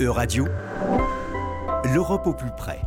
E-Radio, l'Europe au plus près.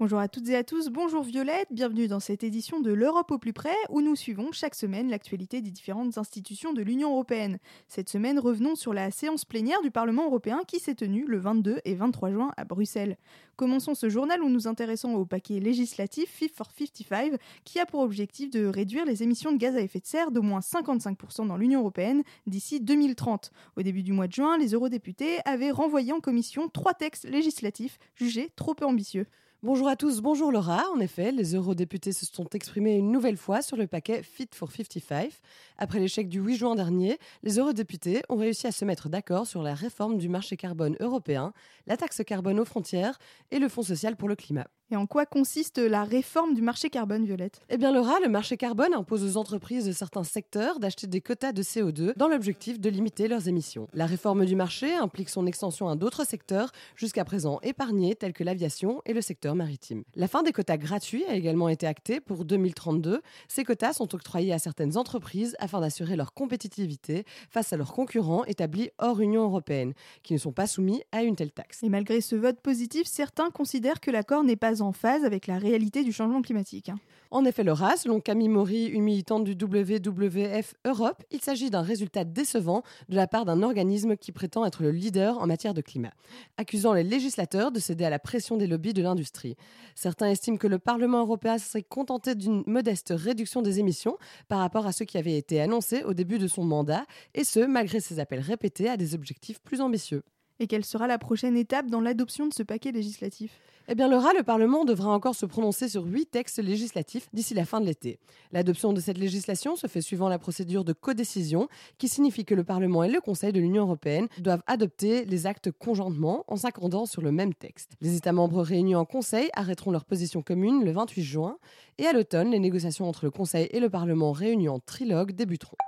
Bonjour à toutes et à tous, bonjour Violette, bienvenue dans cette édition de l'Europe au plus près où nous suivons chaque semaine l'actualité des différentes institutions de l'Union européenne. Cette semaine, revenons sur la séance plénière du Parlement européen qui s'est tenue le 22 et 23 juin à Bruxelles. Commençons ce journal où nous intéressons au paquet législatif Fit for 55 qui a pour objectif de réduire les émissions de gaz à effet de serre d'au moins 55% dans l'Union européenne d'ici 2030. Au début du mois de juin, les eurodéputés avaient renvoyé en commission trois textes législatifs jugés trop peu ambitieux. Bonjour à tous, bonjour Laura. En effet, les eurodéputés se sont exprimés une nouvelle fois sur le paquet Fit for 55. Après l'échec du 8 juin dernier, les eurodéputés ont réussi à se mettre d'accord sur la réforme du marché carbone européen, la taxe carbone aux frontières et le Fonds social pour le climat. Et en quoi consiste la réforme du marché carbone, Violette? Eh bien, Laura, le marché carbone impose aux entreprises de certains secteurs d'acheter des quotas de CO2 dans l'objectif de limiter leurs émissions. La réforme du marché implique son extension à d'autres secteurs jusqu'à présent épargnés, tels que l'aviation et le secteur maritime. La fin des quotas gratuits a également été actée pour 2032. Ces quotas sont octroyés à certaines entreprises afin d'assurer leur compétitivité face à leurs concurrents établis hors Union européenne, qui ne sont pas soumis à une telle taxe. Et malgré ce vote positif, certains considèrent que l'accord n'est pas en phase avec la réalité du changement climatique. En effet, Laura, selon Camille Maury, une militante du WWF Europe, il s'agit d'un résultat décevant de la part d'un organisme qui prétend être le leader en matière de climat, accusant les législateurs de céder à la pression des lobbies de l'industrie. Certains estiment que le Parlement européen serait contenté d'une modeste réduction des émissions par rapport à ce qui avait été annoncé au début de son mandat, et ce, malgré ses appels répétés à des objectifs plus ambitieux. Et quelle sera la prochaine étape dans l'adoption de ce paquet législatif? Eh bien, Laura, le Parlement devra encore se prononcer sur huit textes législatifs d'ici la fin de l'été. L'adoption de cette législation se fait suivant la procédure de codécision, qui signifie que le Parlement et le Conseil de l'Union européenne doivent adopter les actes conjointement en s'accordant sur le même texte. Les États membres réunis en Conseil arrêteront leur position commune le 28 juin, et à l'automne, les négociations entre le Conseil et le Parlement réunis en trilogue débuteront.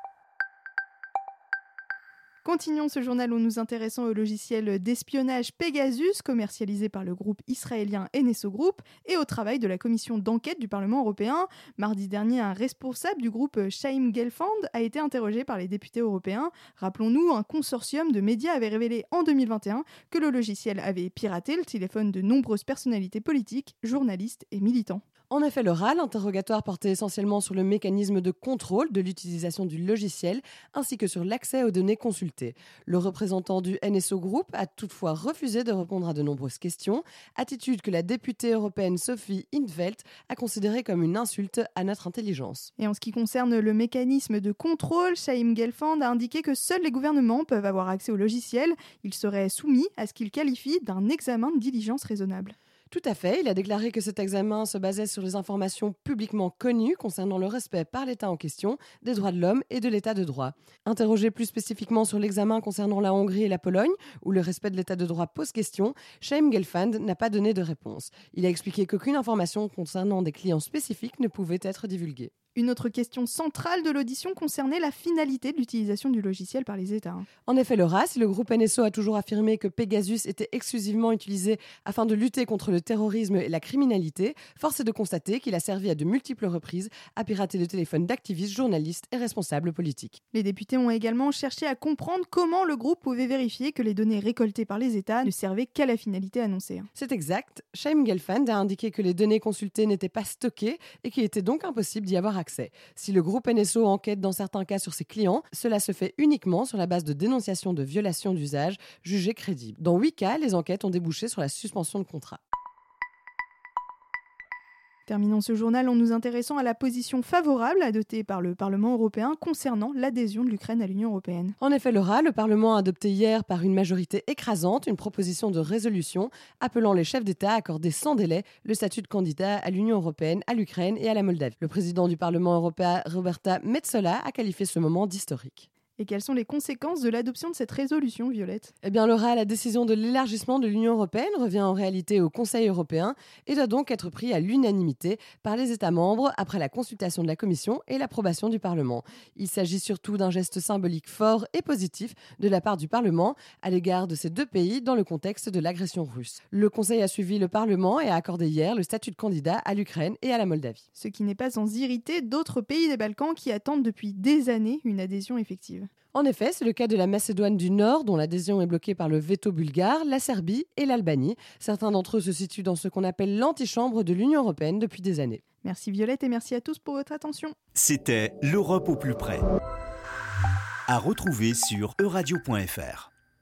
Continuons ce journal où nous intéressons au logiciel d'espionnage Pegasus, commercialisé par le groupe israélien NSO Group, et au travail de la commission d'enquête du Parlement européen. Mardi dernier, un responsable du groupe Shaim Gelfand a été interrogé par les députés européens. Rappelons-nous, un consortium de médias avait révélé en 2021 que le logiciel avait piraté le téléphone de nombreuses personnalités politiques, journalistes et militants. En effet, l'oral, l'interrogatoire portait essentiellement sur le mécanisme de contrôle de l'utilisation du logiciel ainsi que sur l'accès aux données consultées. Le représentant du NSO Group a toutefois refusé de répondre à de nombreuses questions, attitude que la députée européenne Sophie Intveld a considérée comme une insulte à notre intelligence. Et en ce qui concerne le mécanisme de contrôle, Shaim Gelfand a indiqué que seuls les gouvernements peuvent avoir accès au logiciel. Il serait soumis à ce qu'il qualifie d'un examen de diligence raisonnable. Tout à fait. Il a déclaré que cet examen se basait sur les informations publiquement connues concernant le respect par l'État en question des droits de l'homme et de l'État de droit. Interrogé plus spécifiquement sur l'examen concernant la Hongrie et la Pologne, où le respect de l'État de droit pose question, Shaim Gelfand n'a pas donné de réponse. Il a expliqué qu'aucune information concernant des clients spécifiques ne pouvait être divulguée. Une autre question centrale de l'audition concernait la finalité de l'utilisation du logiciel par les États. En effet, Laura, si le groupe NSO a toujours affirmé que Pegasus était exclusivement utilisé afin de lutter contre le terrorisme et la criminalité, force est de constater qu'il a servi à de multiples reprises à pirater le téléphone d'activistes, journalistes et responsables politiques. Les députés ont également cherché à comprendre comment le groupe pouvait vérifier que les données récoltées par les États ne servaient qu'à la finalité annoncée. C'est exact. Shaim Gelfand a indiqué que les données consultées n'étaient pas stockées et qu'il était donc impossible d'y avoir accès. Si le groupe NSO enquête dans certains cas sur ses clients, cela se fait uniquement sur la base de dénonciations de violations d'usage jugées crédibles. Dans huit cas, les enquêtes ont débouché sur la suspension de contrat. Terminons ce journal en nous intéressant à la position favorable adoptée par le Parlement européen concernant l'adhésion de l'Ukraine à l'Union européenne. En effet, Laura, le Parlement a adopté hier par une majorité écrasante une proposition de résolution appelant les chefs d'État à accorder sans délai le statut de candidat à l'Union européenne, à l'Ukraine et à la Moldavie. Le président du Parlement européen, Roberta Metsola, a qualifié ce moment d'historique. Et quelles sont les conséquences de l'adoption de cette résolution, Violette? Eh bien, Laura, la décision de l'élargissement de l'Union européenne revient en réalité au Conseil européen et doit donc être prise à l'unanimité par les États membres après la consultation de la Commission et l'approbation du Parlement. Il s'agit surtout d'un geste symbolique fort et positif de la part du Parlement à l'égard de ces deux pays dans le contexte de l'agression russe. Le Conseil a suivi le Parlement et a accordé hier le statut de candidat à l'Ukraine et à la Moldavie. Ce qui n'est pas sans irriter d'autres pays des Balkans qui attendent depuis des années une adhésion effective. En effet, c'est le cas de la Macédoine du Nord, dont l'adhésion est bloquée par le veto bulgare, la Serbie et l'Albanie. Certains d'entre eux se situent dans ce qu'on appelle l'antichambre de l'Union européenne depuis des années. Merci Violette et merci à tous pour votre attention. C'était l'Europe au plus près. À retrouver sur euradio.fr.